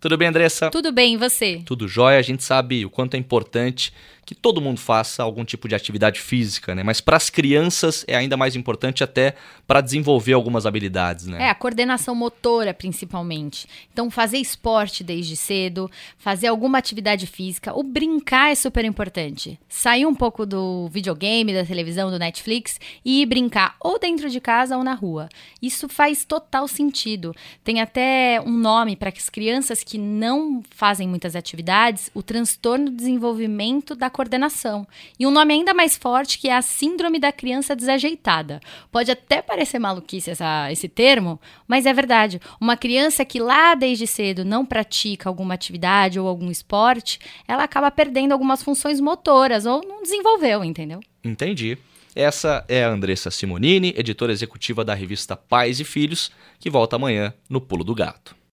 Tudo bem, Andressa? Tudo bem, e você? Tudo jóia. A gente sabe o quanto é importante que todo mundo faça algum tipo de atividade física, né? Mas para as crianças é ainda mais importante até para desenvolver algumas habilidades, né? É, a coordenação motora principalmente. Então fazer esporte desde cedo, fazer alguma atividade física, o brincar é super importante. Sair um pouco do videogame, da televisão, do Netflix e ir brincar ou dentro de casa ou na rua. Isso faz total sentido. Tem até um nome para as crianças que não fazem muitas atividades, o transtorno do desenvolvimento da coordenação. E um nome ainda mais forte que é a Síndrome da Criança Desajeitada. Pode até parecer maluquice essa, esse termo, mas é verdade. Uma criança que lá desde cedo não pratica alguma atividade ou algum esporte, ela acaba perdendo algumas funções motoras ou não desenvolveu, entendeu? Entendi. Essa é a Andressa Simonini, editora executiva da revista Pais e Filhos, que volta amanhã no Pulo do Gato.